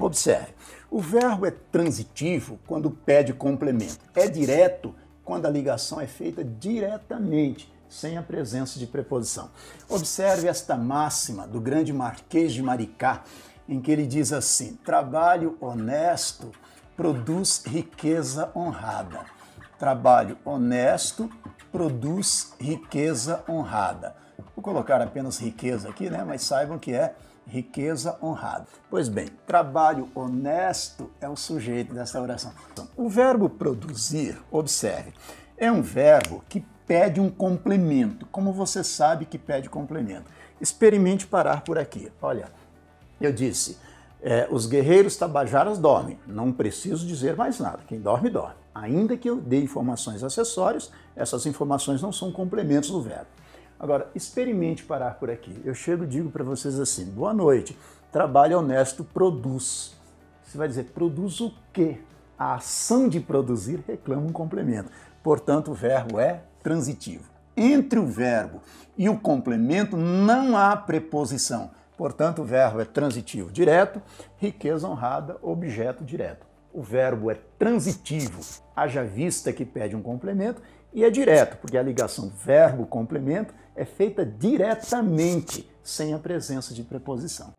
Observe, o verbo é transitivo quando pede complemento. É direto quando a ligação é feita diretamente, sem a presença de preposição. Observe esta máxima do grande Marquês de Maricá, em que ele diz assim: trabalho honesto produz riqueza honrada. Trabalho honesto produz riqueza honrada. Vou colocar apenas riqueza aqui, né? Mas saibam que é riqueza honrada. Pois bem, trabalho honesto é o sujeito dessa oração. O verbo produzir, observe, é um verbo que pede um complemento. Como você sabe que pede complemento? Experimente parar por aqui. Olha, eu disse, é, os guerreiros tabajaras dormem. Não preciso dizer mais nada. Quem dorme, dorme. Ainda que eu dê informações acessórias, essas informações não são complementos do verbo. Agora, experimente parar por aqui. Eu chego e digo para vocês assim: boa noite, trabalho honesto produz. Você vai dizer, produz o quê? A ação de produzir reclama um complemento. Portanto, o verbo é transitivo. Entre o verbo e o complemento não há preposição. Portanto, o verbo é transitivo direto, riqueza honrada, objeto direto. O verbo é transitivo, haja vista que pede um complemento, e é direto, porque a ligação verbo-complemento é feita diretamente, sem a presença de preposição.